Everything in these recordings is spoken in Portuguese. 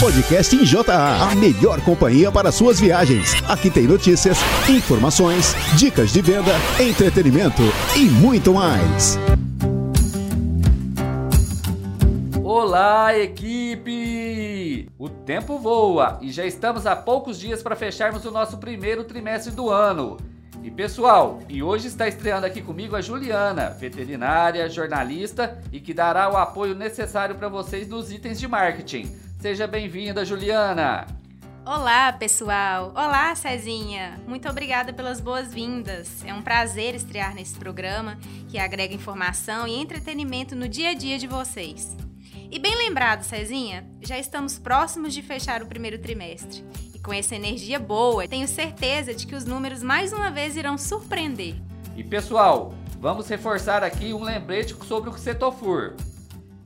Podcast em JA, a melhor companhia para suas viagens. Aqui tem notícias, informações, dicas de venda, entretenimento e muito mais. Olá, equipe! O tempo voa e já estamos a poucos dias para fecharmos o nosso primeiro trimestre do ano. E pessoal, e hoje está estreando aqui comigo a Juliana, veterinária, jornalista e que dará o apoio necessário para vocês nos itens de marketing. Seja bem-vinda, Juliana! Olá, pessoal! Olá, Cezinha! Muito obrigada pelas boas-vindas. É um prazer estrear nesse programa que agrega informação e entretenimento no dia a dia de vocês. E bem lembrado, Cezinha, já estamos próximos de fechar o primeiro trimestre. E com essa energia boa, tenho certeza de que os números mais uma vez irão surpreender. E pessoal, vamos reforçar aqui um lembrete sobre o Cetofur.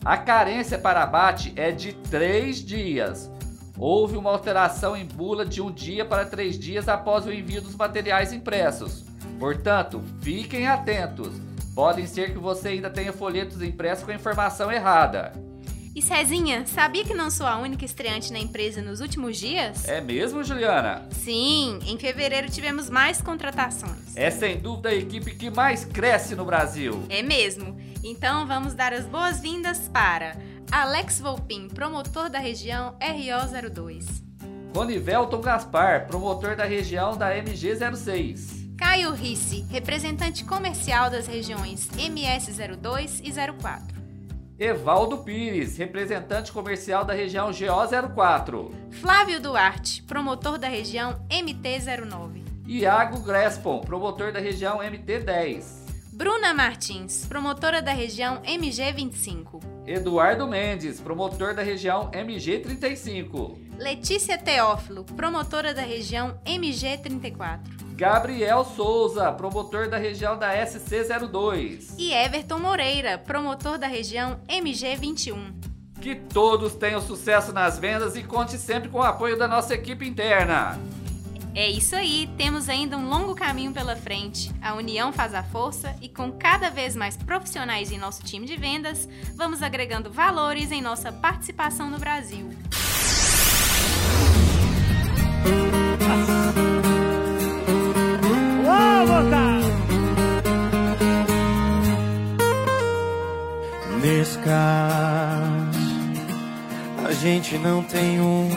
A carência para abate é de três dias. Houve uma alteração em bula de um dia para três dias após o envio dos materiais impressos. Portanto, fiquem atentos. Podem ser que você ainda tenha folhetos impressos com a informação errada. E Cezinha, sabia que não sou a única estreante na empresa nos últimos dias? É mesmo, Juliana? Sim, em fevereiro tivemos mais contratações. É sem dúvida a equipe que mais cresce no Brasil. É mesmo. Então vamos dar as boas-vindas para Alex Volpin, promotor da região RO02. Ronivelton Gaspar, promotor da região da MG06. Caio Risse, representante comercial das regiões MS02 e 04. Evaldo Pires, representante comercial da região GO04. Flávio Duarte, promotor da região MT09. Iago Grespon, promotor da região MT10. Bruna Martins, promotora da região MG25. Eduardo Mendes, promotor da região MG35. Letícia Teófilo, promotora da região MG34. Gabriel Souza, promotor da região da SC02. E Everton Moreira, promotor da região MG21. Que todos tenham sucesso nas vendas e conte sempre com o apoio da nossa equipe interna. É isso aí, temos ainda um longo caminho pela frente. A união faz a força e com cada vez mais profissionais em nosso time de vendas, vamos agregando valores em nossa participação no Brasil. Caso, a gente não tem um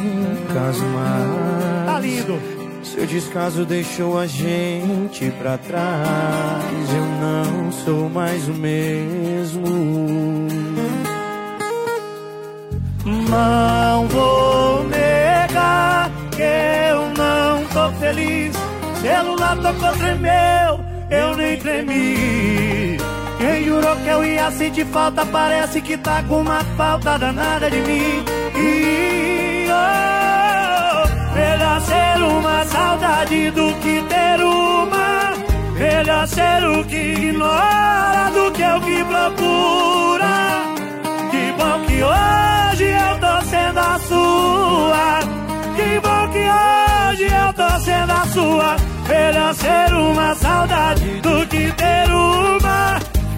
caso mais. Tá lindo. Seu descaso deixou a gente pra trás. Eu não sou mais o mesmo. Não vou negar que eu não tô feliz. Celular tocou, tremeu, eu nem tremi. Quem jurou que eu ia sentir falta parece que tá com uma falta danada de mim. E, oh, melhor ser uma saudade do que ter uma. Melhor ser o que ignora do que o que procura. Que bom que hoje eu tô sendo a sua. Que bom que hoje eu tô sendo a sua. Melhor ser uma saudade do que ter uma.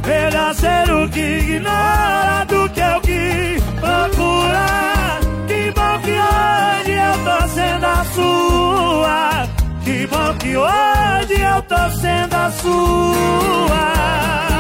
Melhor ser o que ignora do que o que procura. Que bom que hoje eu tô sendo a sua. Que bom que hoje eu tô sendo a sua.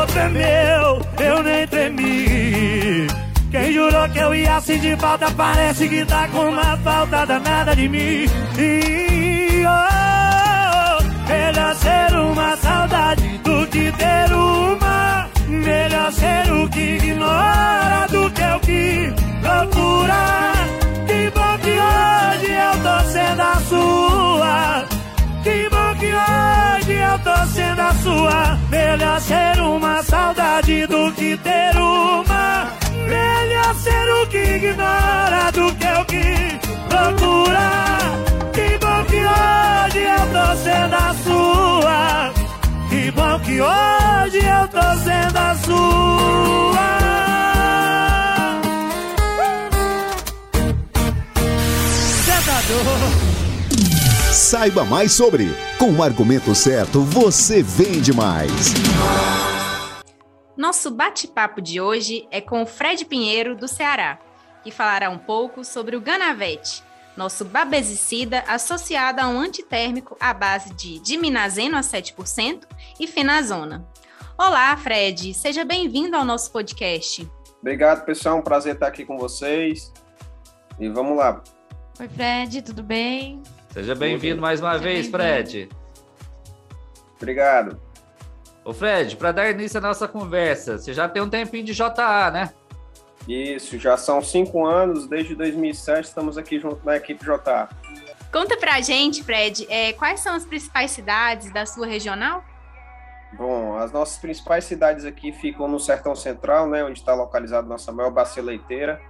Tocou, tremeu, eu nem tremi. Quem jurou que eu ia sentir falta parece que tá com uma falta danada de mim. E oh, melhor ser uma saudade do que ter uma. Melhor ser o que ignora do que o que procura. Que bom que hoje eu tô sendo a sua. Que bom que hoje eu sendo a sua. Melhor ser uma saudade do que ter uma. Melhor ser o que ignora do que o que procura. Que bom que hoje eu tô sendo a sua. Que bom que hoje eu tô sendo a sua. Sentador. Saiba mais sobre. Com o argumento certo, você vende mais. Nosso bate-papo de hoje é com o Fred Pinheiro, do Ceará, que falará um pouco sobre o Ganavete, nosso babesicida associado a um antitérmico à base de diminazeno a 7% e fenazona. Olá, Fred, seja bem-vindo ao nosso podcast. Obrigado, pessoal, um prazer estar aqui com vocês. E vamos lá. Oi, Fred, tudo bem? Seja bem-vindo mais uma Seja vez, Fred. Obrigado. Ô, Fred, para dar início à nossa conversa, você já tem um tempinho de JA, né? Isso, já são cinco anos, desde 2007 estamos aqui junto na equipe JA. Conta pra gente, Fred, é, quais são as principais cidades da sua regional? Bom, as nossas principais cidades aqui ficam no Sertão Central, né, onde está localizada nossa maior bacia leiteira,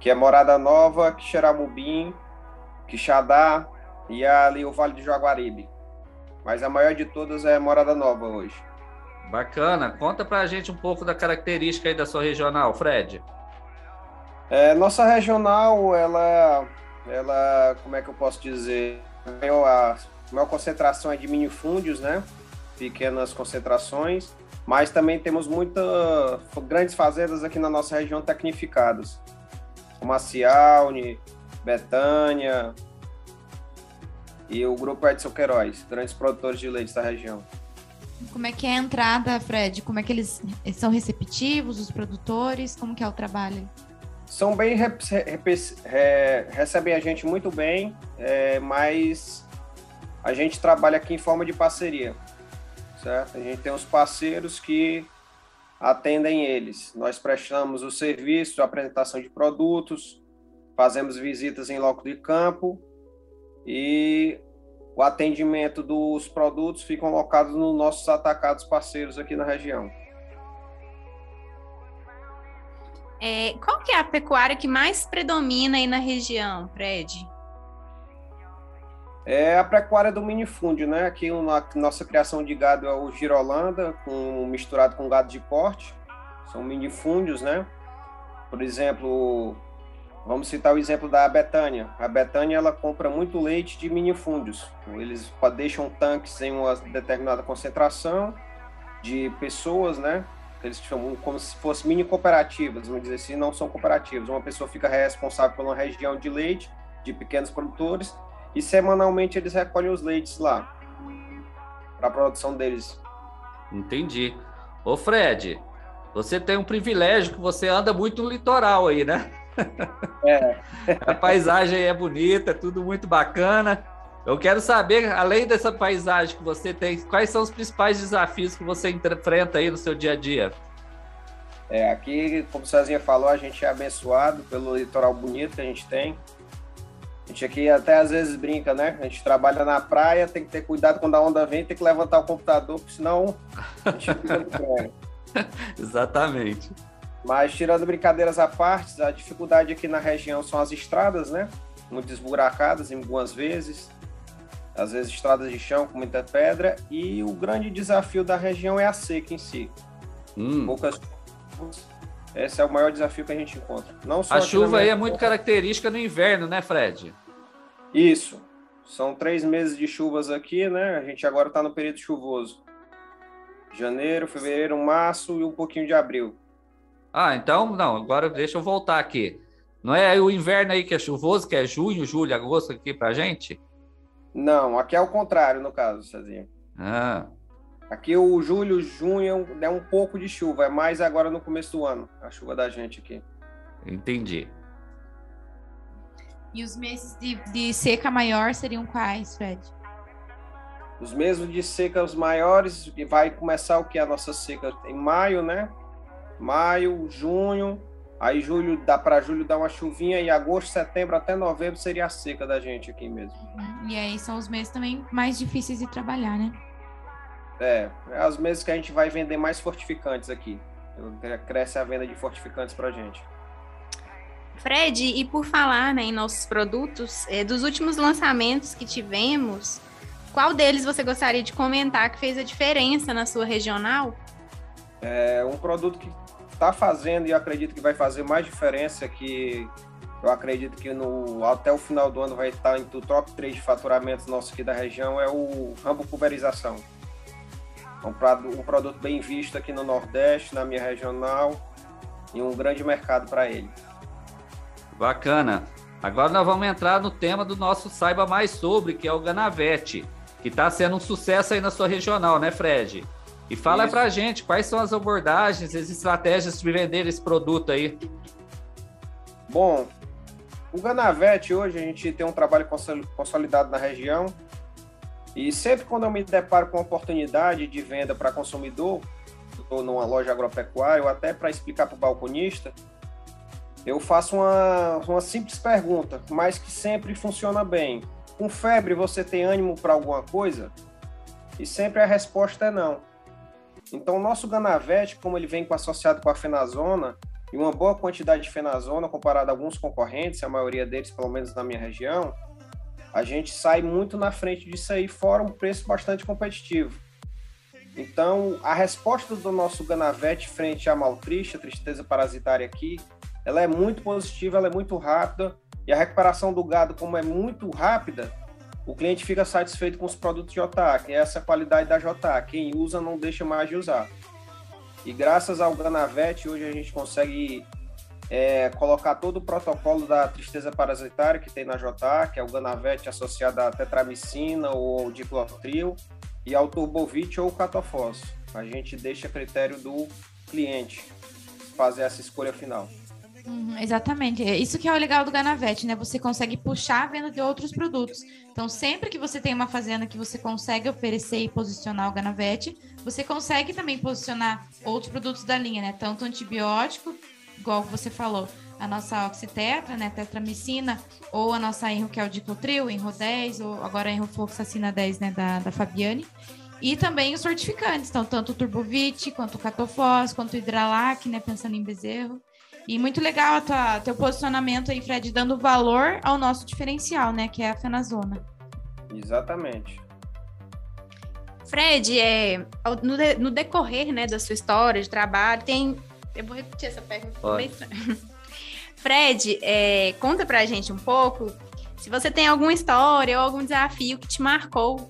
que é Morada Nova, Quixeramobim, Quixadá e ali o Vale do Jaguaribe. Mas a maior de todas é Morada Nova hoje. Bacana. Conta pra gente um pouco da característica aí da sua regional, Fred. É, nossa regional, ela, ela, como é que eu posso dizer? A maior, a concentração é de minifúndios, né? Pequenas concentrações, mas também temos muitas grandes fazendas aqui na nossa região tecnificadas, como a Cialne, Betânia e o Grupo Edson Queiroz, grandes produtores de leite da região. Como é que é a entrada, Fred? Como é que eles são receptivos, os produtores? Como que é o trabalho? são bem recebem a gente muito bem, é, mas a gente trabalha aqui em forma de parceria, certo? A gente tem os parceiros que atendem eles. Nós prestamos o serviço, a apresentação de produtos, fazemos visitas em loco de campo e o atendimento dos produtos ficam locados nos nossos atacados parceiros aqui na região. É, qual que é a pecuária que mais predomina aí na região, Fred? É a pecuária do minifúndio, né? Aqui a nossa criação de gado é o girolanda, com, misturado com gado de corte. São minifúndios, né? Por exemplo, vamos citar o exemplo da Betânia. A Betânia ela compra muito leite de minifúndios. Eles deixam tanques em uma determinada concentração de pessoas, né? eles chamam como se fossem mini cooperativas, vamos dizer assim, não são cooperativas. Uma pessoa fica responsável por uma região de leite, de pequenos produtores, e semanalmente eles recolhem os leites lá, para a produção deles. Entendi. Ô Fred, você tem um privilégio que você anda muito no litoral aí, né? É. a paisagem é bonita, é tudo muito bacana. Eu quero saber, além dessa paisagem que você tem, quais são os principais desafios que você enfrenta aí no seu dia a dia? É, aqui, como o Cezinha falou, a gente é abençoado pelo litoral bonito que a gente tem. A gente aqui até às vezes brinca, né? A gente trabalha na praia, tem que ter cuidado quando a onda vem, tem que levantar o computador, porque senão a gente fica no. Exatamente. Mas tirando brincadeiras à parte, a dificuldade aqui na região são as estradas, né? Muito esburacadas em algumas vezes às vezes estradas de chão com muita pedra, e o grande desafio da região é a seca em si. Hum. Poucas esse é o maior desafio que a gente encontra. Não só a chuva aí é muito característica no inverno, né, Fred? Isso. São três meses de chuvas aqui, né? A gente agora está no período chuvoso. Janeiro, fevereiro, março e um pouquinho de abril. Ah, então, não, agora deixa eu voltar aqui. Não é o inverno aí que é chuvoso, que é junho, julho, agosto aqui pra gente? Não, aqui é o contrário, no caso, Cezinho. Ah. Aqui o julho, junho é um pouco de chuva, é mais agora no começo do ano, a chuva da gente aqui. Entendi. E os meses de, de seca maior seriam quais, Fred? Os meses de seca os maiores, vai começar o que? A nossa seca em maio, né? Maio, junho, Aí julho dá para julho dar uma chuvinha e agosto, setembro até novembro seria a seca da gente aqui mesmo. Uhum. E aí são os meses também mais difíceis de trabalhar, né? É, é os meses que a gente vai vender mais fortificantes aqui. Cresce a venda de fortificantes para gente. Fred, e por falar né, em nossos produtos, é, dos últimos lançamentos que tivemos, qual deles você gostaria de comentar que fez a diferença na sua regional? É um produto que está fazendo e acredito que vai fazer mais diferença que eu acredito que no, até o final do ano vai estar entre o top 3 de faturamentos nossos aqui da região, é o rambo pulverização. É um, um produto bem visto aqui no Nordeste, na minha regional, e um grande mercado para ele. Bacana. Agora nós vamos entrar no tema do nosso Saiba Mais Sobre, que é o Ganavete, que está sendo um sucesso aí na sua regional, né, Fred? E fala Isso. pra gente quais são as abordagens, as estratégias de vender esse produto aí. Bom, o Ganavete hoje a gente tem um trabalho consolidado na região e sempre quando eu me deparo com oportunidade de venda para consumidor, ou numa loja agropecuária, ou até para explicar para o balconista, eu faço uma, uma simples pergunta, mas que sempre funciona bem. Com febre, você tem ânimo para alguma coisa? E sempre a resposta é não. Então, o nosso Ganavete, como ele vem associado com a fenazona, e uma boa quantidade de fenazona comparado a alguns concorrentes, a maioria deles, pelo menos na minha região, a gente sai muito na frente disso aí, fora um preço bastante competitivo. Então, a resposta do nosso Ganavete frente à maltrixa, tristeza parasitária aqui, ela é muito positiva, ela é muito rápida, e a recuperação do gado, como é muito rápida, o cliente fica satisfeito com os produtos JA, que é essa qualidade da JA. Quem usa não deixa mais de usar. E graças ao Ganavete, hoje a gente consegue é, colocar todo o protocolo da tristeza parasitária que tem na JA, que é o Ganavete associado à tetramicina ou diclotril, e ao turbovit ou catofós. A gente deixa a critério do cliente fazer essa escolha final. Uhum, exatamente. É isso que é o legal do Ganavete, né? Você consegue puxar a venda de outros produtos. Então, sempre que você tem uma fazenda que você consegue oferecer e posicionar o Ganavete, você consegue também posicionar outros produtos da linha, né? Tanto antibiótico, igual você falou, a nossa oxitetra, né? Tetramicina, ou a nossa Enro, que é o Dicotril, Enro 10, ou agora a Enrofloxacina 10, né? Da, da Fabiane. E também os fortificantes, então, tanto o Turbovit, quanto o Catofós, quanto o Hidralac, né? Pensando em bezerro. E muito legal o teu posicionamento aí, Fred, dando valor ao nosso diferencial, né? Que é a Fenazona. Exatamente. Fred, é, no, de, no decorrer né, da sua história de trabalho, tem. Eu vou repetir essa pergunta. Fred, é, conta pra gente um pouco se você tem alguma história ou algum desafio que te marcou.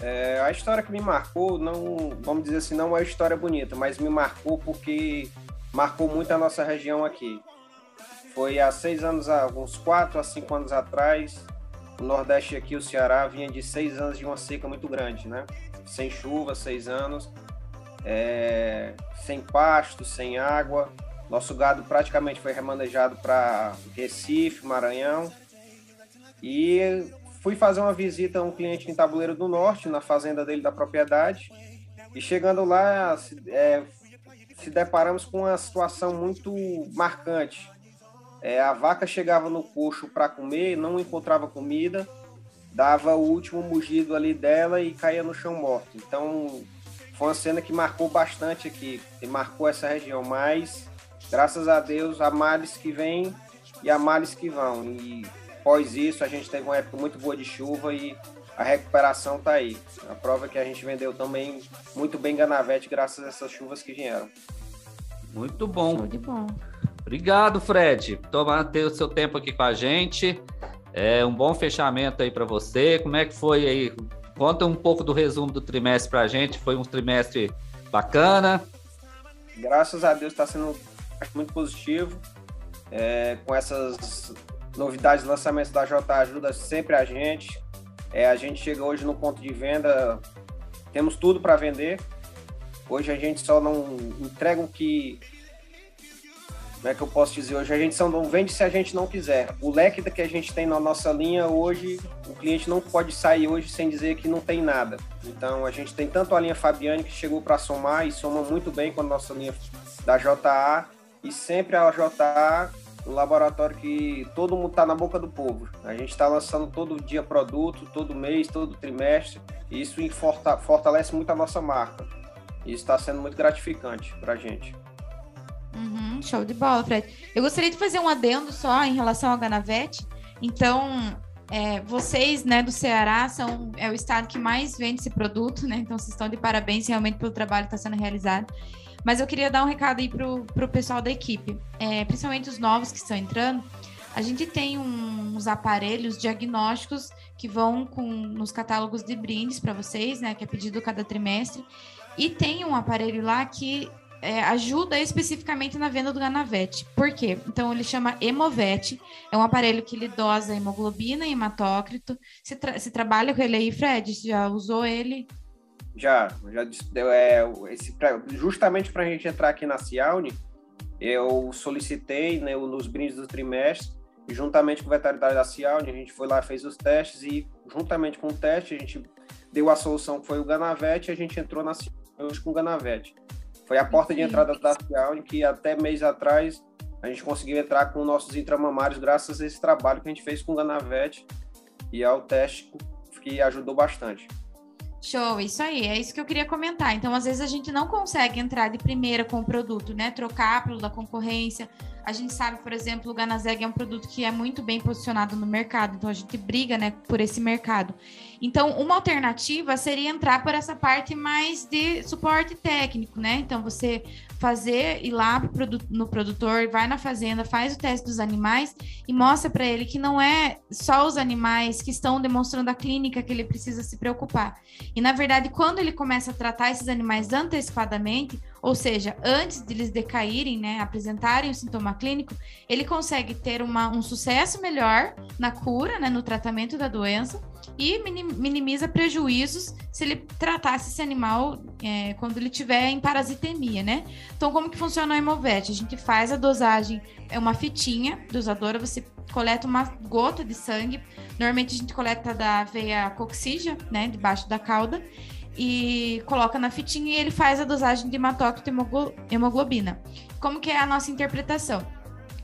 É, a história que me marcou, não, vamos dizer assim, não é uma história bonita, mas me marcou porque marcou muito a nossa região aqui. Foi há seis anos, uns quatro a cinco anos atrás, o Nordeste aqui, o Ceará, vinha de seis anos de uma seca muito grande, né? Sem chuva, seis anos, é, sem pasto, sem água. Nosso gado praticamente foi remanejado para Recife, Maranhão. E fui fazer uma visita a um cliente em Tabuleiro do Norte, na fazenda dele da propriedade. E chegando lá, é, se deparamos com uma situação muito marcante. É, a vaca chegava no coxo para comer, não encontrava comida, dava o último mugido ali dela e caía no chão morto. Então, foi uma cena que marcou bastante aqui, e marcou essa região. Mas, graças a Deus, há males que vêm e há males que vão. E após isso, a gente teve uma época muito boa de chuva e a recuperação está aí. A prova é que a gente vendeu também muito bem Ganavete graças a essas chuvas que vieram. Muito bom. Show de bom. Obrigado, Fred, por ter o seu tempo aqui com a gente. É um bom fechamento aí para você. Como é que foi aí? Conta um pouco do resumo do trimestre para a gente. Foi um trimestre bacana. Graças a Deus está sendo muito positivo. É, com essas novidades, lançamentos da J ajuda sempre a gente. É, a gente chega hoje no ponto de venda, temos tudo para vender. Hoje a gente só não entrega o que. Como é que eu posso dizer? Hoje a gente só não vende se a gente não quiser. O leque que a gente tem na nossa linha hoje, o cliente não pode sair hoje sem dizer que não tem nada. Então a gente tem tanto a linha Fabiane que chegou para somar e soma muito bem com a nossa linha da JA e sempre a JA um laboratório que todo mundo está na boca do povo. A gente está lançando todo dia produto, todo mês, todo trimestre, e isso fortalece muito a nossa marca. E está sendo muito gratificante para a gente. Uhum, show de bola, Fred. Eu gostaria de fazer um adendo só em relação ao Ganavete. Então, É, vocês, né, do Ceará, são é o estado que mais vende esse produto, né? Então, vocês estão de parabéns realmente pelo trabalho que está sendo realizado. Mas eu queria dar um recado aí pro, pro pessoal da equipe, é, principalmente os novos que estão entrando. A gente tem uns aparelhos diagnósticos que vão com, nos catálogos de brindes para vocês, né? Que é pedido cada trimestre. E tem um aparelho lá que é, ajuda especificamente na venda do Ganavete. Por quê? Então, ele chama Hemovete. É um aparelho que ele dosa hemoglobina e hematócrito. Você, tra você trabalha com ele aí, Fred? Já usou ele? Já, já é, esse, justamente para a gente entrar aqui na Cialne, eu solicitei né, nos brindes do trimestre, juntamente com o veterinário da Cialne, a gente foi lá, fez os testes e, juntamente com o teste, a gente deu a solução que foi o Ganavete e a gente entrou na Cialne com o Ganavete. Foi a porta de entrada da Cial, que até mês atrás a gente conseguiu entrar com nossos intramamários graças a esse trabalho que a gente fez com o Ganavete e ao teste que ajudou bastante. Show, isso aí, é isso que eu queria comentar. Então, às vezes a gente não consegue entrar de primeira com o produto, né? Trocar pelo da concorrência. A gente sabe, por exemplo, o Ganazeg é um produto que é muito bem posicionado no mercado, então a gente briga, né, por esse mercado. Então, uma alternativa seria entrar por essa parte mais de suporte técnico, né? Então, você fazer ir lá no produtor, vai na fazenda, faz o teste dos animais e mostra para ele que não é só os animais que estão demonstrando a clínica que ele precisa se preocupar. E na verdade, quando ele começa a tratar esses animais antecipadamente, ou seja, antes de eles decaírem, né, apresentarem o sintoma clínico, ele consegue ter uma, um sucesso melhor na cura, né, no tratamento da doença e minimiza prejuízos se ele tratasse esse animal é, quando ele tiver em parasitemia, né? Então, como que funciona o Hemovete? A gente faz a dosagem, é uma fitinha dosadora, você coleta uma gota de sangue, normalmente a gente coleta da veia coxígea, né, debaixo da cauda, e coloca na fitinha e ele faz a dosagem de hematócrito e hemoglobina. Como que é a nossa interpretação?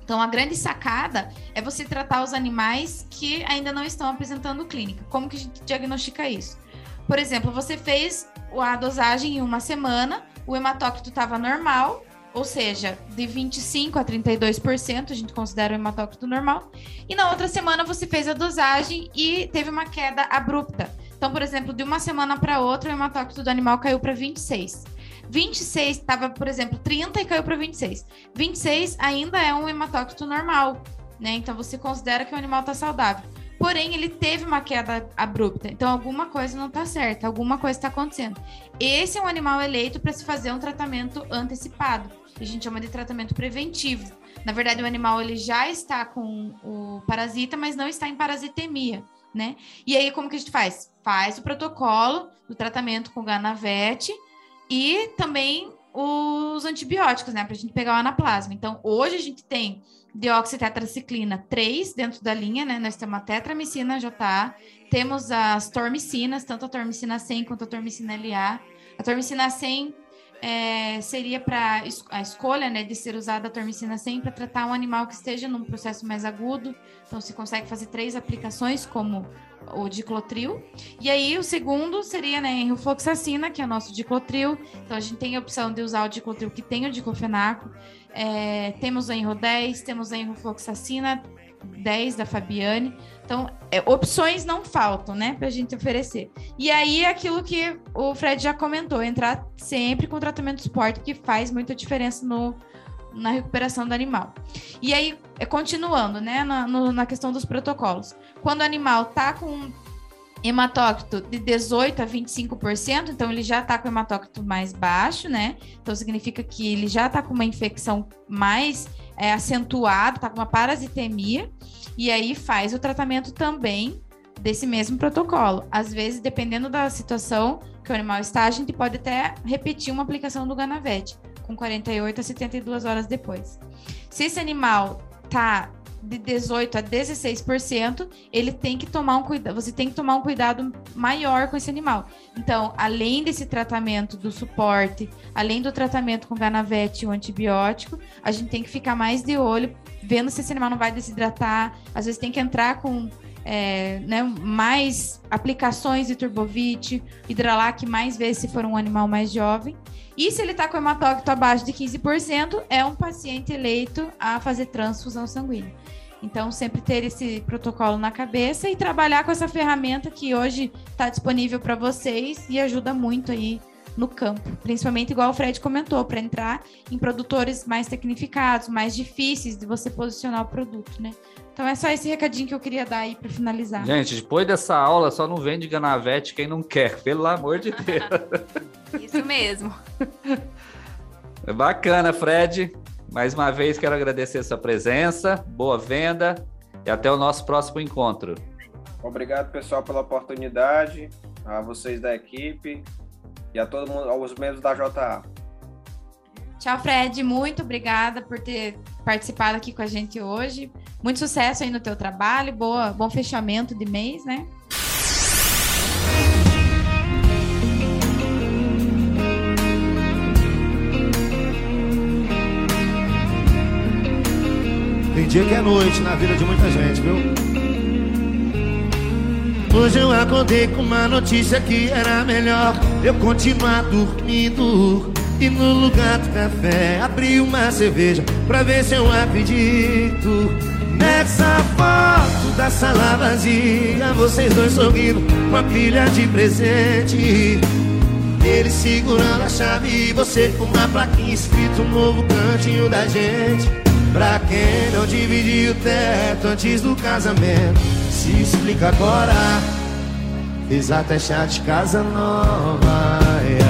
Então, a grande sacada é você tratar os animais que ainda não estão apresentando clínica. Como que a gente diagnostica isso? Por exemplo, você fez a dosagem em uma semana, o hematócrito estava normal, ou seja, de 25% a 32%, a gente considera o hematócrito normal, e na outra semana você fez a dosagem e teve uma queda abrupta. Então, por exemplo, de uma semana para outra, o hematócrito do animal caiu para 26. 26 estava, por exemplo, 30 e caiu para 26. 26 ainda é um hematócrito normal, né? Então você considera que o animal está saudável. Porém, ele teve uma queda abrupta. Então, alguma coisa não está certa, alguma coisa está acontecendo. Esse é um animal eleito para se fazer um tratamento antecipado. A gente chama de tratamento preventivo. Na verdade, o animal ele já está com o parasita, mas não está em parasitemia, né? E aí, como que a gente faz? Faz o protocolo do tratamento com Ganavete, e também os antibióticos, né, para a gente pegar o anaplasma. Então, hoje a gente tem deoxitetraciclina 3 dentro da linha, né? Nós temos a tetramicina JA, temos as tormicinas, tanto a tormicina 100 quanto a tormicina LA. A tormicina 100 é, seria para a escolha né, de ser usada a tormicina 100 para tratar um animal que esteja num processo mais agudo. Então, se consegue fazer três aplicações, como o diclotril. E aí o segundo seria né, enrofloxacina, que é o nosso diclotril. Então a gente tem a opção de usar o diclotril que tem o diclofenaco. É, temos a Enro 10, temos a enrofloxacina 10 da Fabiane. Então, é, opções não faltam, né, para a gente oferecer. E aí, aquilo que o Fred já comentou, entrar sempre com tratamento de suporte, que faz muita diferença no, na recuperação do animal. E aí, é, continuando, né, na, no, na questão dos protocolos. Quando o animal tá com hematócrito de 18 a 25%, então ele já está com hematócrito mais baixo, né? Então significa que ele já está com uma infecção mais é, acentuada, está com uma parasitemia, e aí faz o tratamento também desse mesmo protocolo. Às vezes, dependendo da situação que o animal está, a gente pode até repetir uma aplicação do Ganavete com 48 a 72 horas depois. Se esse animal tá de 18 a 16%, ele tem que tomar um cuidado, você tem que tomar um cuidado maior com esse animal. Então, além desse tratamento do suporte, além do tratamento com ganavete e o antibiótico, a gente tem que ficar mais de olho, vendo se esse animal não vai desidratar. Às vezes tem que entrar com é, né, mais aplicações de turbovite, hidralac mais vezes se for um animal mais jovem. E se ele está com hematócrito abaixo de 15%, é um paciente eleito a fazer transfusão sanguínea. Então, sempre ter esse protocolo na cabeça e trabalhar com essa ferramenta que hoje está disponível para vocês e ajuda muito aí no campo, principalmente igual o Fred comentou, para entrar em produtores mais tecnificados, mais difíceis de você posicionar o produto, né? Então é só esse recadinho que eu queria dar aí para finalizar. Gente, depois dessa aula, só não vende Ganavete quem não quer, pelo amor de Deus. Isso mesmo. É bacana, Fred. Mais uma vez quero agradecer a sua presença, boa venda e até o nosso próximo encontro. Obrigado, pessoal, pela oportunidade, a vocês da equipe e a todo mundo, aos membros da JA. Tchau, Fred. Muito obrigada por ter participado aqui com a gente hoje. Muito sucesso aí no teu trabalho, boa, bom fechamento de mês, né? Tem dia que é noite na vida de muita gente, viu? Hoje eu acordei com uma notícia que era melhor eu continuar dormindo. E no lugar do café abri uma cerveja pra ver se eu acredito. Nessa foto da sala vazia, vocês dois sorrindo com a pilha de presente. Ele segurando a chave e você com uma plaquinha escrito um novo cantinho da gente. Pra quem não dividiu o teto antes do casamento, se explica agora. Fiz até chá de casa nova. yeah.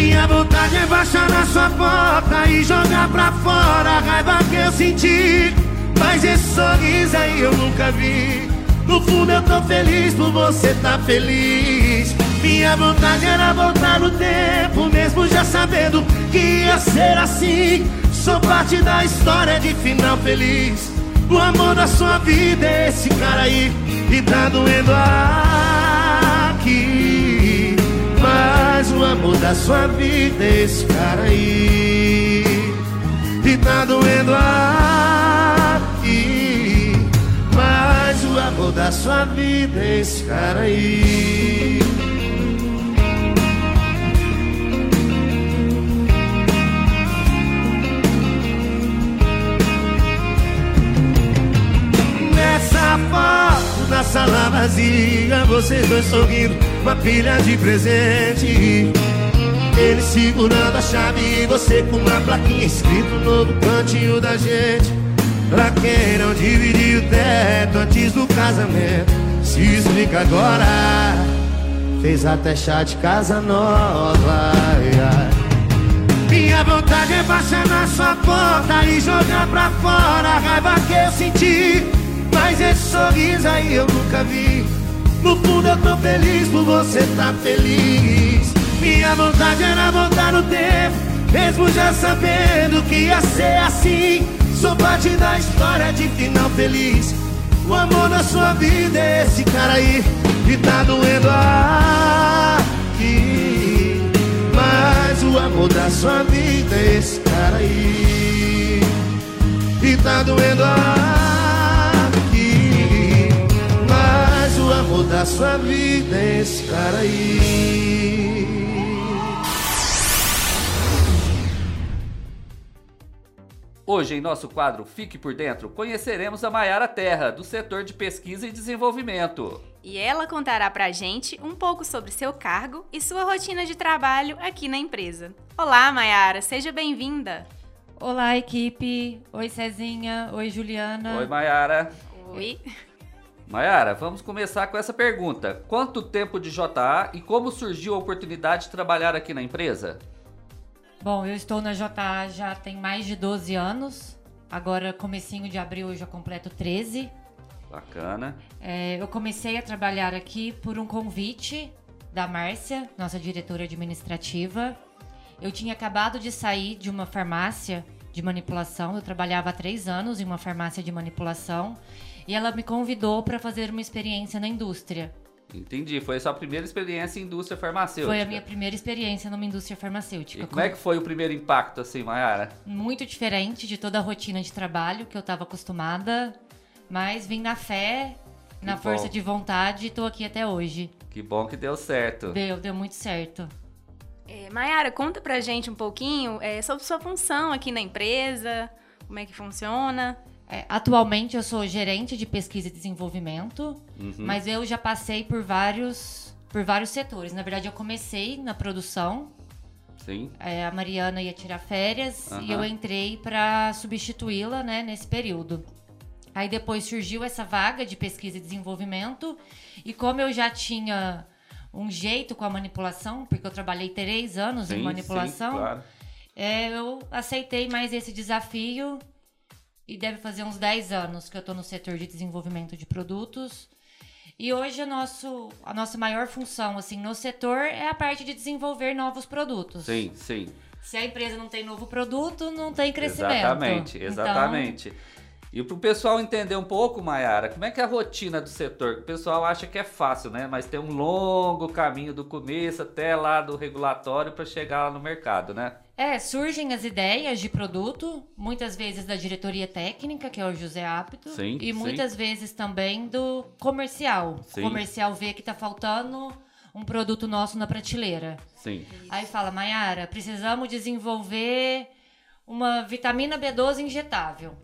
Minha vontade é baixar na sua porta e jogar pra fora a raiva que eu senti. Mas esse sorriso aí eu nunca vi. No fundo eu tô feliz por você tá feliz. Minha vontade era voltar no tempo, mesmo já sabendo que ia ser assim. Sou parte da história de final feliz. O amor da sua vida é esse cara aí e tá doendo aqui. Mas o amor da sua vida esse cara aí e tá doendo aqui. Mas o amor da sua vida esse cara aí. Nessa foto da sala vazia, vocês dois sorrindo, uma pilha de presente. Ele segurando a chave e você com uma plaquinha escrito no cantinho da gente. Pra quem não dividiu o teto antes do casamento, se explica agora. Fez até chá de casa nova. Minha vontade é baixar na sua porta e jogar pra fora a raiva que eu senti. Mas esse sorriso aí eu nunca vi. No fundo eu tô feliz por você tá feliz. Minha vontade era voltar no tempo, mesmo já sabendo que ia ser assim. Sou parte da história de final feliz. O amor da sua vida é esse cara aí que tá doendo aqui. Mas o amor da sua vida é esse cara aí e tá doendo aqui. O amor da sua vida é esse cara aí. Hoje, em nosso quadro Fique por Dentro, conheceremos a Maiara Terra, do setor de pesquisa e desenvolvimento. E ela contará pra gente um pouco sobre seu cargo e sua rotina de trabalho aqui na empresa. Olá, Mayara, seja bem-vinda. Olá, equipe. Oi, Cezinha. Oi, Juliana. Oi, Maiara. Oi. Maiara, vamos começar com essa pergunta. Quanto tempo de JA e como surgiu a oportunidade de trabalhar aqui na empresa? Bom, eu estou na JA já tem mais de 12 anos. Agora, comecinho de abril, eu já completo 13. Bacana. É, eu comecei a trabalhar aqui por um convite da Márcia, nossa diretora administrativa. Eu tinha acabado de sair de uma farmácia de manipulação. Eu trabalhava há três anos em uma farmácia de manipulação. E ela me convidou para fazer uma experiência na indústria. Entendi. Foi a sua primeira experiência em indústria farmacêutica. Foi a minha primeira experiência numa indústria E farmacêutica. como é que foi o primeiro impacto, assim, Maiara? muito diferente de toda a rotina de trabalho que eu estava acostumada, mas vim na fé, na Que força bom. de vontade e tô aqui até hoje. Que bom que deu certo. Deu, deu muito certo. É, Mayara, conta pra gente um pouquinho é, sobre sua função aqui na empresa, como é que funciona. É, atualmente eu sou gerente de pesquisa e desenvolvimento, Uhum. mas eu já passei por vários, por vários setores. Na verdade, eu comecei na produção, Sim. é, a Mariana ia tirar férias Aham. e eu entrei para substituí-la né, nesse período. Aí depois surgiu essa vaga de pesquisa e desenvolvimento, e como eu já tinha um jeito com a manipulação, porque eu trabalhei três anos Sim, em manipulação, sim, claro. é, eu aceitei mais esse desafio e deve fazer uns 10 anos que eu estou no setor de desenvolvimento de produtos. E hoje a, nosso, a nossa maior função assim no setor é a parte de desenvolver novos produtos. Sim, sim. Se a empresa não tem novo produto, não tem crescimento. Exatamente, Então, exatamente. E para o pessoal entender um pouco, Mayara, como é que é a rotina do setor? O pessoal acha que é fácil, né? Mas tem um longo caminho do começo até lá do regulatório para chegar lá no mercado, né? É, surgem as ideias de produto, muitas vezes da diretoria técnica, que é o José Apto, Sim, e sim. muitas vezes também do comercial. Sim. O comercial vê que tá faltando um produto nosso na prateleira. Sim. Aí fala, Mayara, precisamos desenvolver uma vitamina B12 injetável.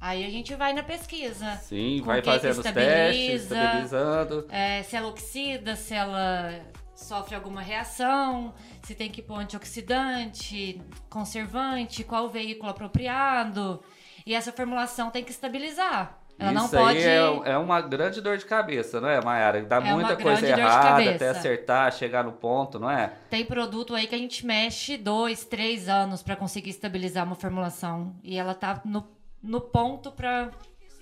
Aí a gente vai na pesquisa. Sim, vai fazendo os testes, estabiliza, estabilizando. É, se ela oxida, se ela sofre alguma reação, se tem que pôr antioxidante, conservante, qual o veículo apropriado. E essa formulação tem que estabilizar. Ela não Isso pode. aí é, é uma grande dor de cabeça, não é, Mayara? Dá É muita coisa errada até acertar, chegar no ponto, não é? Tem produto aí que a gente mexe dois, três anos para conseguir estabilizar uma formulação. E ela tá no, no ponto para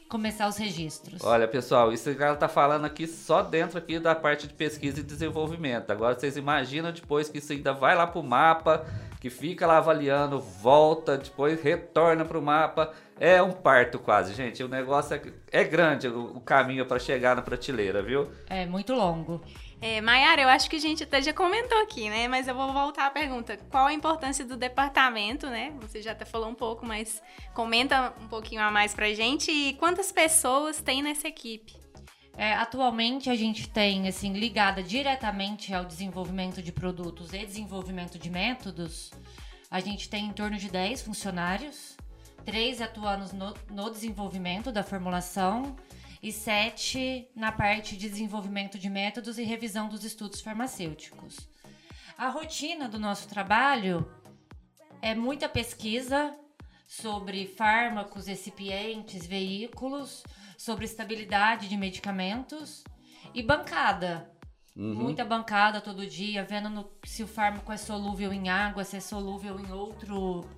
começar os registros. Olha, pessoal, isso que ela tá falando aqui só dentro aqui da parte de pesquisa e desenvolvimento. Agora vocês imaginam depois que isso ainda vai lá pro mapa, que fica lá avaliando, volta, depois retorna pro mapa. É um parto quase, gente. O negócio é, é grande o, o caminho para chegar na prateleira, viu? É muito longo. É, Maiara, eu acho que a gente até já comentou aqui, né? Mas eu vou voltar à pergunta. Qual a importância do departamento, né? Você já até falou um pouco, mas comenta um pouquinho a mais pra gente. E quantas pessoas tem nessa equipe? É, atualmente a gente tem, assim, ligada diretamente ao desenvolvimento de produtos e desenvolvimento de métodos, a gente tem em torno de 10 funcionários, três atuando no, no desenvolvimento da formulação e sete na parte de desenvolvimento de métodos e revisão dos estudos farmacêuticos. A rotina do nosso trabalho é muita pesquisa sobre fármacos, recipientes, veículos, sobre estabilidade de medicamentos e bancada. Uhum. Muita bancada todo dia, vendo no- se o fármaco é solúvel em água, se é solúvel em outro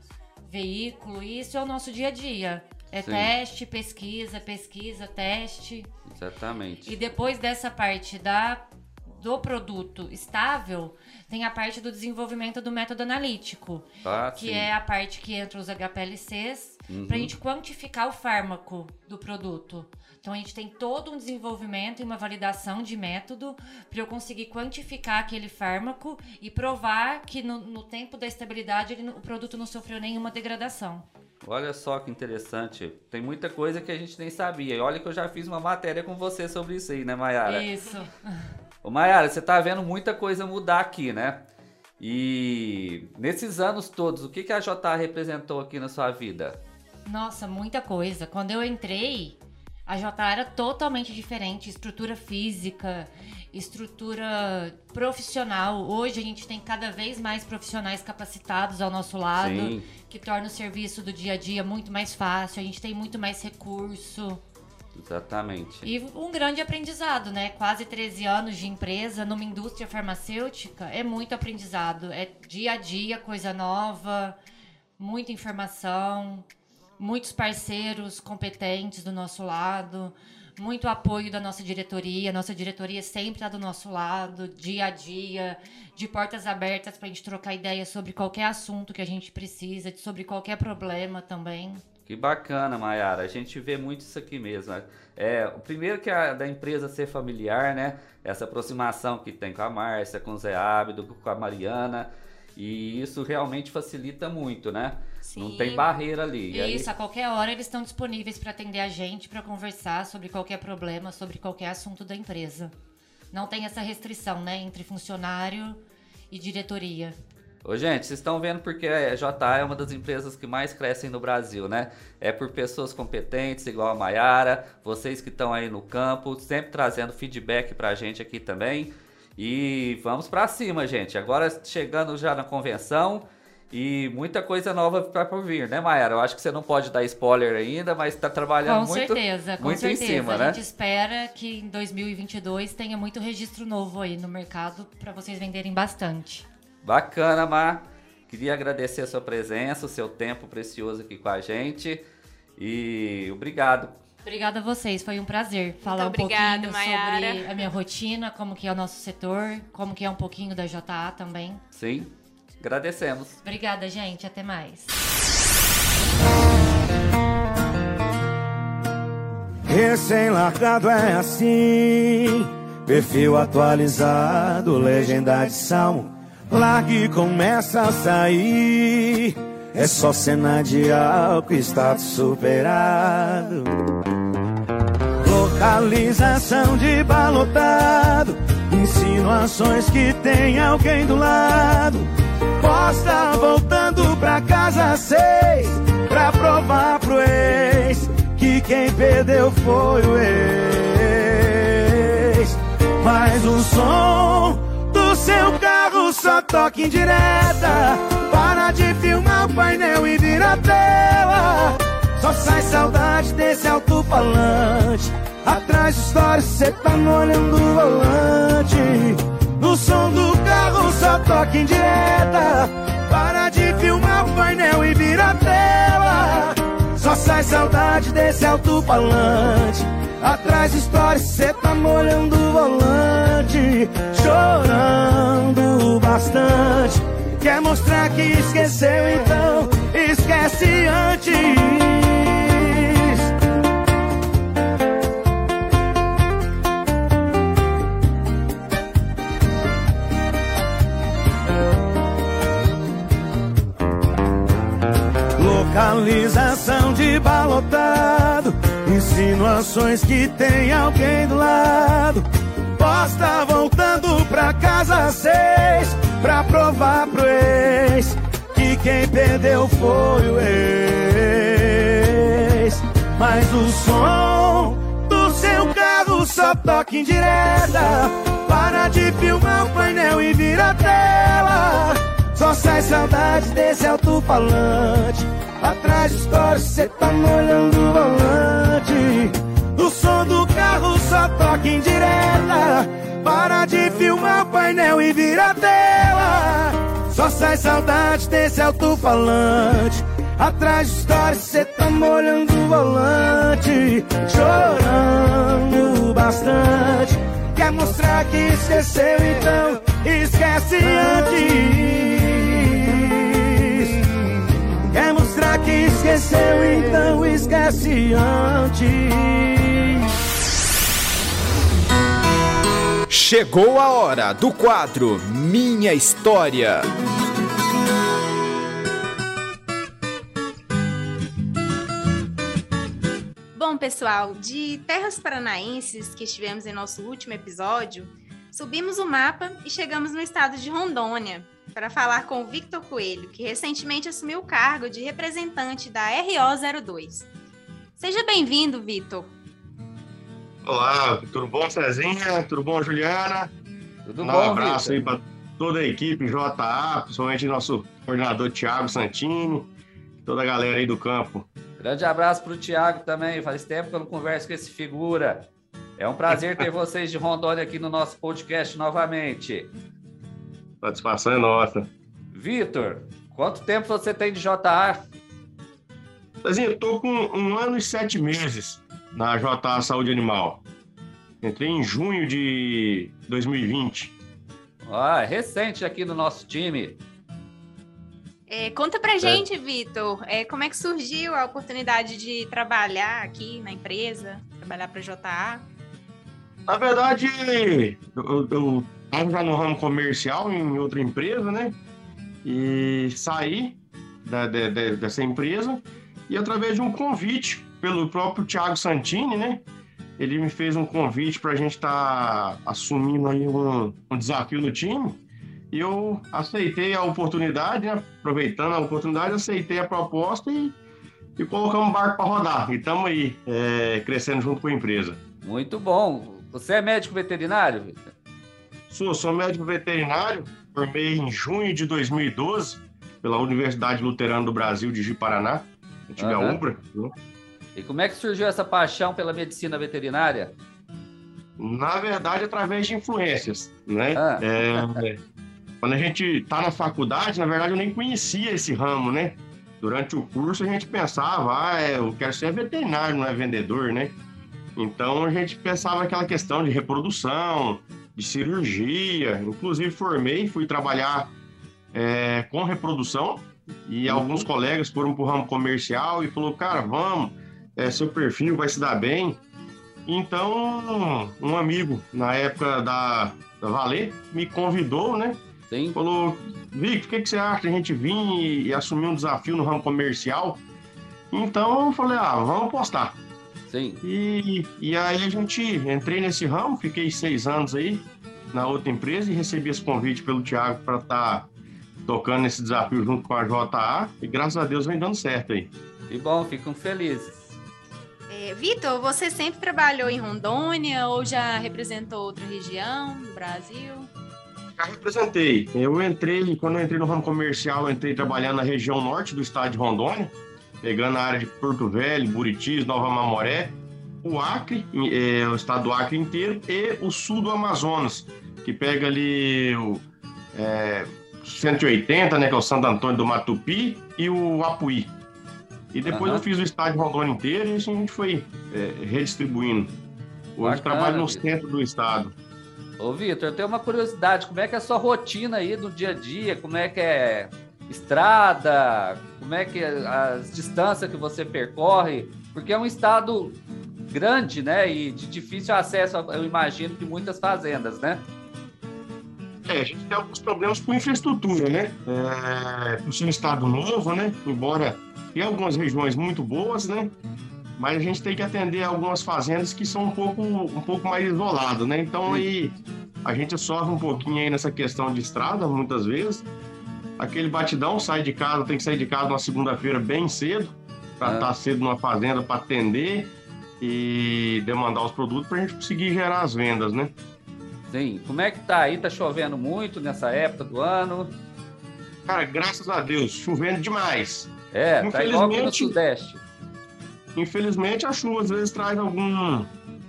veículo. E isso é o nosso dia a dia. É Sim. teste, pesquisa, pesquisa, teste. Exatamente. E depois dessa parte da do produto estável, tem a parte do desenvolvimento do método analítico, Ah, que sim. é a parte que entra os HPLCs, Uhum. para a gente quantificar o fármaco do produto. Então a gente tem todo um desenvolvimento e uma validação de método para eu conseguir quantificar aquele fármaco e provar que no, no tempo da estabilidade ele o produto não sofreu nenhuma degradação. Olha só que interessante. Tem muita coisa que a gente nem sabia. E olha que eu já fiz uma matéria com você sobre isso aí, né, Mayara? Isso. Ô Mayara, você tá vendo muita coisa mudar aqui, né? E nesses anos todos, o que, que a JA representou aqui na sua vida? Nossa, muita coisa. Quando eu entrei, a JA era totalmente diferente, estrutura física, estrutura profissional. Hoje a gente tem cada vez mais profissionais capacitados ao nosso lado, Sim. que torna o serviço do dia a dia muito mais fácil. A gente tem muito mais recurso. Exatamente. E um grande aprendizado, né? Quase 13 anos de empresa numa indústria farmacêutica é muito aprendizado. É dia a dia, coisa nova, muita informação, muitos parceiros competentes do nosso lado, muito apoio da nossa diretoria. Nossa diretoria sempre está do nosso lado, dia a dia, de portas abertas para a gente trocar ideias sobre qualquer assunto que a gente precisa, sobre qualquer problema também. Que bacana, Mayara. A gente vê muito isso aqui mesmo. É, o primeiro que é da empresa ser familiar, né? Essa aproximação que tem com a Márcia, com o Zé Ábido, com a Mariana. E isso realmente facilita muito, né? Não Sim. tem barreira ali. E aí- Isso, a qualquer hora eles estão disponíveis para atender a gente, para conversar sobre qualquer problema, sobre qualquer assunto da empresa. Não tem essa restrição, né, entre funcionário e diretoria. Ô, gente, vocês estão vendo porque a JA é uma das empresas que mais crescem no Brasil, né? É por pessoas competentes, igual a Maiara, vocês que estão aí no campo, sempre trazendo feedback pra gente aqui também. E vamos pra cima, gente. Agora chegando já na convenção e muita coisa nova para por vir, né, Mayara? Eu acho que você não pode dar spoiler ainda, mas está trabalhando com muito, certeza, com muito certeza. em cima, a né? gente espera que em 2022 tenha muito registro novo aí no mercado para vocês venderem bastante. Bacana, Mar. Queria agradecer a sua presença, o seu tempo precioso aqui com a gente. E obrigado. Obrigada a vocês, foi um prazer falar Muito um obrigada, pouquinho Mayara. sobre a minha rotina, como que é o nosso setor, como que é um pouquinho da JA também. Sim, agradecemos. Obrigada, gente, até mais. Recém-largado é assim, perfil atualizado, legenda de salmo. Largue e começa a sair. É só cena de álcool, status superado. Localização de balotado, insinuações que tem alguém do lado. Posta voltando pra casa seis, pra provar pro ex que quem perdeu foi o ex. Mas o som do seu carro só toca em direta. Para de filmar o painel e vira a tela. Só sai saudade desse alto-falante. Atrás de história, cê tá molhando o volante. No som do carro só toca em direta. Para de filmar o painel e vira tela. Só sai saudade desse alto-falante. Atrás de história, cê tá molhando o volante. Chorando bastante. Quer mostrar que esqueceu, então esquece antes. Que tem alguém do lado. Posta voltando pra casa seis, pra provar pro ex que quem perdeu foi o ex. Mas o som do seu carro só toca em direta. Para de filmar o painel e vira tela. Só sai saudade desse alto-falante. Atrás de história, cê tá molhando o volante. O carro só toca em direta. Para de filmar o painel e vira tela. Só sai saudade desse alto-falante. Atrás de história, cê tá molhando o volante. Chorando bastante. Quer mostrar que esqueceu, então esquece antes. Quer mostrar que esqueceu, então esquece antes. Chegou a hora do quadro Minha História. Bom, pessoal, de terras paranaenses que estivemos em nosso último episódio, subimos o mapa e chegamos no estado de Rondônia para falar com o Victor Coelho, que recentemente assumiu o cargo de representante da RO02. Seja bem-vindo, Victor. Olá, tudo bom, Cezinha? Tudo bom, Juliana? Tudo um bom, abraço Vitor? aí para toda a equipe JA, principalmente nosso coordenador Thiago Santini, toda a galera aí do campo. Grande abraço pro Thiago também. Faz tempo que eu não converso com esse figura. É um prazer ter vocês de Rondônia aqui no nosso podcast novamente. Satisfação é nossa. Vitor, quanto tempo você tem de JA? Cezinha, eu tô com um ano e sete meses na JA Saúde Animal. Entrei em junho de 2020. Ah, é recente aqui no nosso time. É, conta pra gente, Vitor, é, como é que surgiu a oportunidade de trabalhar aqui na empresa, trabalhar para JA? Na verdade, eu, eu tava já no ramo comercial em outra empresa, né? E saí da- de- de- dessa empresa e através de um convite pelo próprio Thiago Santini, né? Ele me fez um convite para a gente estar assumindo aí um, um desafio no time. E eu aceitei a oportunidade, né? aproveitando a oportunidade, aceitei a proposta e, e colocamos o barco para rodar. E estamos aí, é, crescendo junto com a empresa. Muito bom. Você é médico veterinário, Vitor? Sou, sou médico veterinário, formei em junho de 2012 pela Universidade Luterana do Brasil de Ji-Paraná, antiga Aham. UBRA. né? E como é que surgiu essa paixão pela medicina veterinária? Na verdade, através de influências, né? Ah. É, quando a gente está na faculdade, na verdade, eu nem conhecia esse ramo, né? Durante o curso, a gente pensava, ah, é, eu quero ser veterinário, não é vendedor, né? Então, a gente pensava aquela questão de reprodução, de cirurgia. Inclusive, formei, fui trabalhar é, com reprodução e alguns colegas foram para o ramo comercial e falou, cara, vamos, é, seu perfil vai se dar bem. Então, um amigo, na época da, da Valer, me convidou, né? Sim. Falou, Vic, o que, que você acha de a gente vir e, e assumir um desafio no ramo comercial? Então, eu falei, ah, vamos apostar. Sim. E, e aí a gente, entrei nesse ramo, fiquei seis anos aí na outra empresa e recebi esse convite pelo Thiago para estar tocando esse desafio junto com a JA e graças a Deus vem dando certo aí. Que bom, ficam felizes. É, Vitor, você sempre trabalhou em Rondônia ou já representou outra região do Brasil? Já representei. Eu entrei, quando eu entrei no ramo comercial, eu entrei trabalhando na região norte do estado de Rondônia, pegando a área de Porto Velho, Buritis, Nova Mamoré, o Acre, é, o estado do Acre inteiro, e o sul do Amazonas, que pega ali o é, 180, né, que é o Santo Antônio do Matupi, e o Apuí. E depois Aham. eu fiz o estado de Rondônia inteiro e assim a gente foi é, redistribuindo. Hoje Bacana, trabalho no Vitor. centro do estado. Ô, Vitor, eu tenho uma curiosidade. Como é que é a sua rotina aí do dia a dia? Como é que é estrada? Como é que é as distâncias que você percorre? Porque é um estado grande, né? E de difícil acesso, eu imagino, de muitas fazendas, né? É, a gente tem alguns problemas com infraestrutura, né? É, por ser um estado novo, né? Embora tem algumas regiões muito boas, né? Mas a gente tem que atender algumas fazendas que são um pouco, um pouco mais isoladas, né? Então aí a gente sofre um pouquinho aí nessa questão de estrada, muitas vezes. Aquele batidão, sai de casa, tem que sair de casa numa segunda-feira bem cedo, para É. estar cedo numa fazenda para atender e demandar os produtos para a gente conseguir gerar as vendas, né? Sim. Como é que tá aí? Tá chovendo muito nessa época do ano? Cara, graças a Deus, chovendo demais. É, tá Infelizmente- Sudeste. Infelizmente, a chuva às vezes traz algum,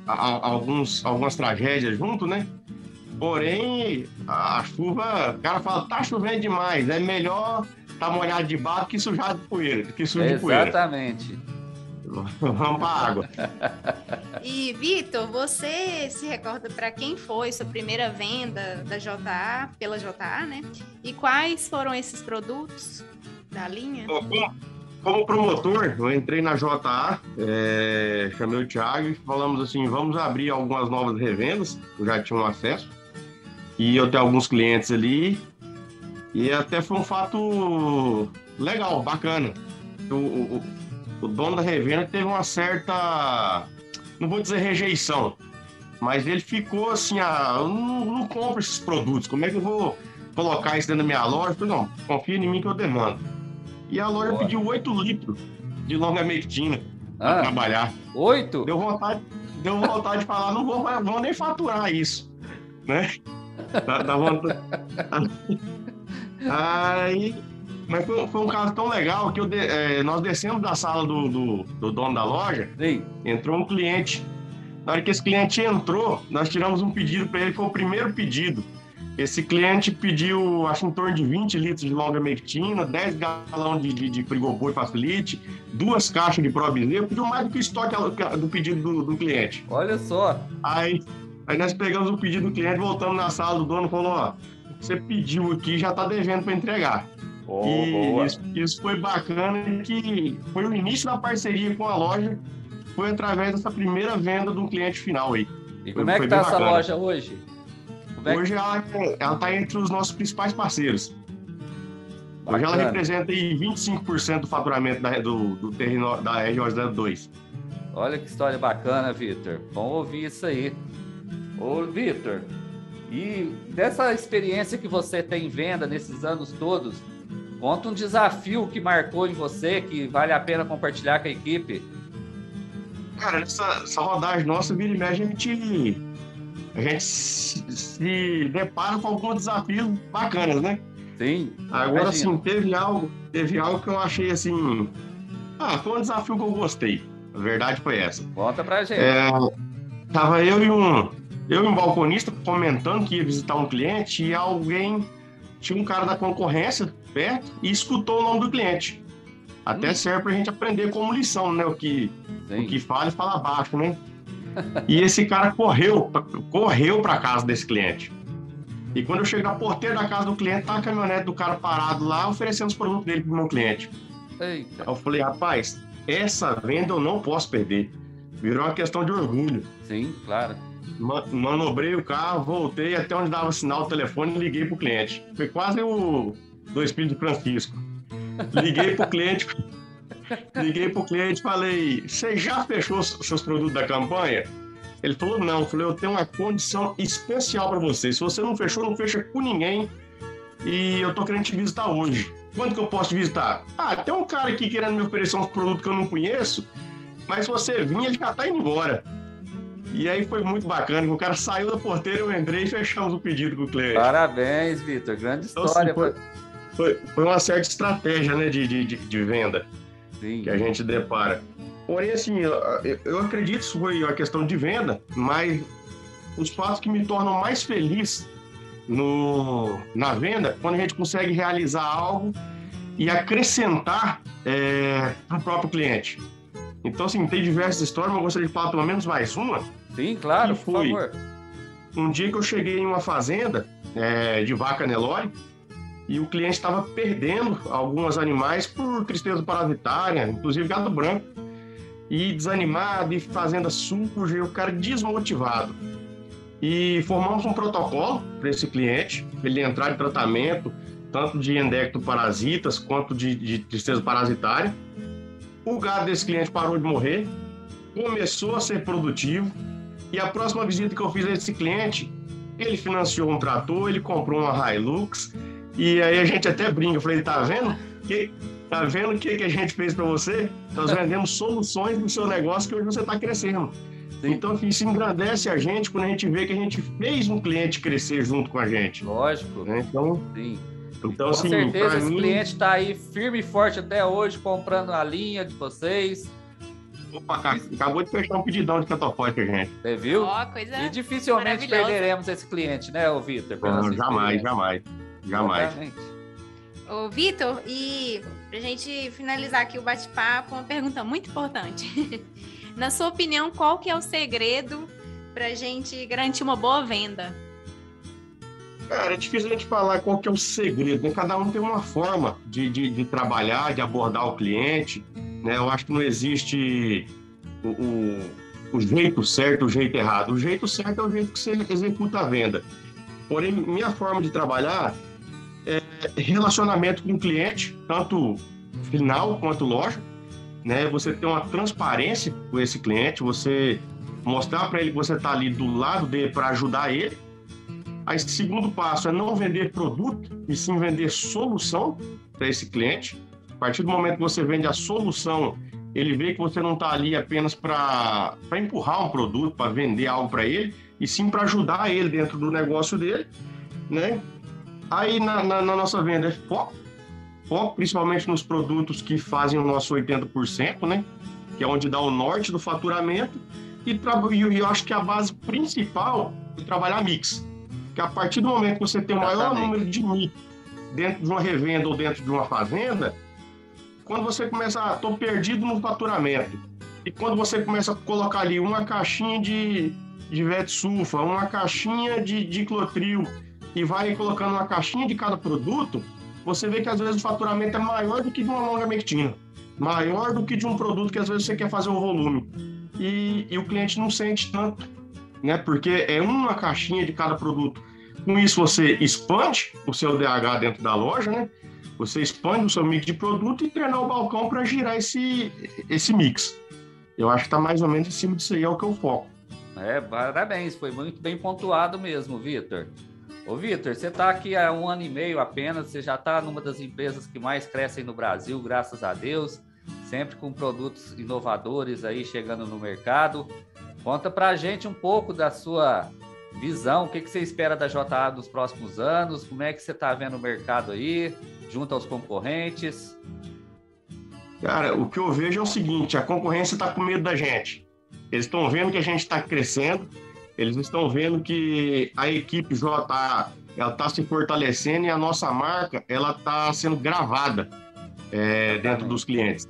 a- alguns, algumas tragédias junto, né? Porém, a, a chuva, o cara fala, tá chovendo demais, é melhor tá molhado de barro que sujado de poeira, que sujo de poeira. Exatamente. Vamos pra água. E, Vitor, você se recorda para quem foi sua primeira venda da JA, pela JA, né? E quais foram esses produtos da linha? Como, como promotor, eu entrei na JA, é, chamei o Thiago e falamos assim, vamos abrir algumas novas revendas, eu já tinha um acesso, e eu tenho alguns clientes ali, e até foi um fato legal, bacana. O, o, o- dono da revenda teve uma certa, não vou dizer rejeição, mas ele ficou assim, ah, eu não, não compro esses produtos, como é que eu vou colocar isso dentro da minha loja? Falei, não, confia em mim que eu demando. E a loja Boa. pediu 8 litros de longa-mectina para Ah, trabalhar. oito? Deu vontade, deu vontade de falar, não vou, vou nem faturar isso, né? Dá, dá vontade. Aí, mas foi, foi um caso tão legal que de- eh, nós descemos da sala do, do, do dono da loja, Sim. entrou um cliente. Na hora que esse cliente entrou, nós tiramos um pedido para ele, foi o primeiro pedido. Esse cliente pediu, acho, em torno de 20 litros de longa mectina, 10 galões de, de, de frigoboi facilite, duas caixas de Probizeu, pediu mais do que o estoque do pedido do, do cliente. Olha só. Aí, aí nós pegamos o pedido do cliente, voltamos na sala do dono e falou, ó, o que você pediu aqui já tá devendo para entregar. Oh, e isso, isso foi bacana que foi o início da parceria com a loja, foi através dessa primeira venda de um cliente final aí. E como é que foi tá bem essa bacana. loja hoje? Como é que- Hoje ela, ela tá entre os nossos principais parceiros. Hoje ela representa aí 25% do faturamento da, do, do terreno da RJ02. Olha que história bacana, Vitor. Bom ouvir isso aí. Ô, Vitor, E dessa experiência que você tem em venda nesses anos todos, conta um desafio que marcou em você, que vale a pena compartilhar com a equipe. Cara, essa, essa rodagem nossa, vira e mexe, a gente, a gente se, depara com alguns desafios bacanas, né? Sim. Agora, assim, teve algo, teve algo que eu achei assim. Ah, foi um desafio que eu gostei. A verdade foi essa. Conta pra gente. É, tava eu e um, eu e um balconista comentando que ia visitar um cliente e alguém tinha um cara da concorrência perto e escutou o nome do cliente. Até hum. serve pra gente aprender como lição, né? O que, o que fala e fala baixo, né? E esse cara correu, correu para casa desse cliente. E quando eu cheguei na porteira da casa do cliente, tá a caminhonete do cara parado lá, oferecendo os produtos dele pro meu cliente. Eita. Eu falei, rapaz, essa venda eu não posso perder. Virou uma questão de orgulho. Sim, claro. Manobrei o carro, voltei até onde dava sinal do telefone e liguei pro cliente. Foi quase o do Espírito Francisco. Liguei pro cliente, liguei pro cliente falei: Você já fechou seus produtos da campanha? Ele falou: Não. Eu falei: Eu tenho uma condição especial para você. Se você não fechou, não fecha com ninguém. E eu tô querendo te visitar hoje. Quando que eu posso te visitar? Ah, tem um cara aqui querendo me oferecer um produto que eu não conheço, mas se você vir, ele já tá indo embora. E aí foi muito bacana. O cara saiu da porteira, eu entrei e fechamos o pedido com o cliente. Parabéns, Vitor. Grande então, assim, história. Assim, foi, foi, foi, uma certa estratégia né, de, de, de venda Sim. que a gente depara. Porém, assim, eu, acredito que isso foi uma questão de venda, mas os fatos que me tornam mais feliz no, na venda, quando a gente consegue realizar algo e acrescentar é, para o próprio cliente. Então, assim, tem diversas histórias, mas eu gostaria de falar pelo menos mais uma. Sim, claro, por favor. Um dia que eu cheguei em uma fazenda é, de vaca Nelore e o cliente estava perdendo alguns animais por tristeza parasitária, inclusive gado branco, e desanimado, e fazenda suja, e o cara desmotivado. E formamos um protocolo para esse cliente, para ele entrar em tratamento, tanto de endectoparasitas quanto de, de tristeza parasitária. O gado desse cliente parou de morrer, começou a ser produtivo, e a próxima visita que eu fiz a esse cliente, ele financiou um trator, ele comprou uma Hilux, e aí a gente até brinca, eu falei, tá vendo? Que, tá vendo o que, que a gente fez para você? Nós vendemos soluções do seu negócio que hoje você está crescendo. Então, isso engrandece a gente quando a gente vê que a gente fez um cliente crescer junto com a gente. Lógico. Né? Então, Sim. Então, com assim, certeza esse mim... cliente está aí firme e forte até hoje, comprando a linha de vocês. Opa, acabou de fechar um pedidão de catofote, gente. Você viu? Oh, coisa e dificilmente perderemos esse cliente, né, Vitor? jamais, jamais. Jamais. Ô, Vitor, e pra gente finalizar aqui o bate-papo, uma pergunta muito importante. Na sua opinião, qual que é o segredo pra gente garantir uma boa venda? Cara, é difícil a gente falar qual que é o segredo, né? Cada um tem uma forma de, de, de trabalhar, de abordar o cliente, né? Eu acho que não existe o, o, o jeito certo, o jeito errado. O jeito certo é o jeito que você executa a venda. Porém, minha forma de trabalhar relacionamento com o cliente, tanto final quanto loja, né? Você ter uma transparência com esse cliente, você mostrar para ele que você está ali do lado dele para ajudar ele. Aí, segundo passo é não vender produto, e sim vender solução para esse cliente. A partir do momento que você vende a solução, ele vê que você não está ali apenas para empurrar um produto, para vender algo para ele, e sim para ajudar ele dentro do negócio dele, né? Aí na, na, na nossa venda é foco, foco principalmente nos produtos que fazem o nosso 80%, né? Que é onde dá o norte do faturamento. E, e eu acho que a base principal é trabalhar mix. Que a partir do momento que você tem o maior número de mix dentro de uma revenda ou dentro de uma fazenda, quando você começa, ah, tô perdido no faturamento. E quando você começa a colocar ali uma caixinha de, de Vetsulfa, uma caixinha de diclotril, e vai colocando uma caixinha de cada produto, você vê que às vezes o faturamento é maior do que de uma longa mectina, maior do que de um produto que às vezes você quer fazer o volume. E, e o cliente não sente tanto, né? Porque é uma caixinha de cada produto. Com isso, você expande o seu DH dentro da loja, né? Você expande o seu mix de produto e treinar o balcão para girar esse, esse mix. Eu acho que está mais ou menos em cima disso aí, é o que eu foco. É, parabéns, foi muito bem pontuado mesmo, Vitor. Ô, Vitor, você está aqui há um ano e meio apenas, você já está numa das empresas que mais crescem no Brasil, graças a Deus, sempre com produtos inovadores aí chegando no mercado. Conta pra gente um pouco da sua visão, o que, que você espera da JA nos próximos anos, como é que você está vendo o mercado aí, junto aos concorrentes? Cara, o que eu vejo é o seguinte: a concorrência está com medo da gente. Eles estão vendo que a gente está crescendo, eles estão vendo que a equipe JA ela está se fortalecendo e a nossa marca ela está sendo gravada é, dentro dos clientes.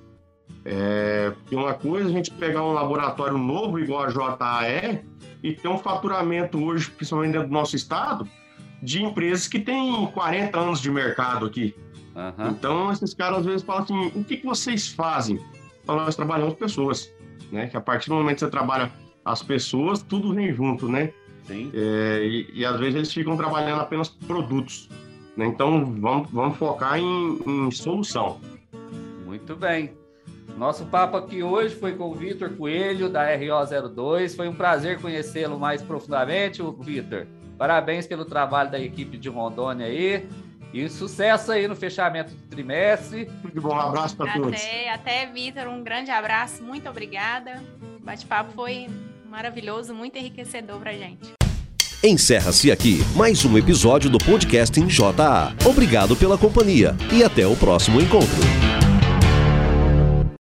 É, porque uma coisa a gente pegar um laboratório novo igual a JA é e ter um faturamento hoje, principalmente dentro do nosso estado, de empresas que têm 40 anos de mercado aqui. Uhum. Então, esses caras às vezes falam assim: o que, que vocês fazem? Então, nós trabalhamos pessoas, né? Que a partir do momento que você trabalha as pessoas, tudo vem junto, né? Sim. É, e, e, às vezes eles ficam trabalhando apenas produtos. Né? Então, vamos, vamos focar em, em solução. Muito bem. Nosso papo aqui hoje foi com o Vitor Coelho, da RO02. Foi um prazer conhecê-lo mais profundamente, Vitor. Parabéns pelo trabalho da equipe de Rondônia aí. E sucesso aí no fechamento do trimestre. Muito bom, um abraço para todos. Até, até Vitor, um grande abraço, muito obrigada. O bate-papo foi maravilhoso, muito enriquecedor para gente. Encerra-se aqui mais um episódio do podcast em JA. Obrigado pela companhia e até o próximo encontro.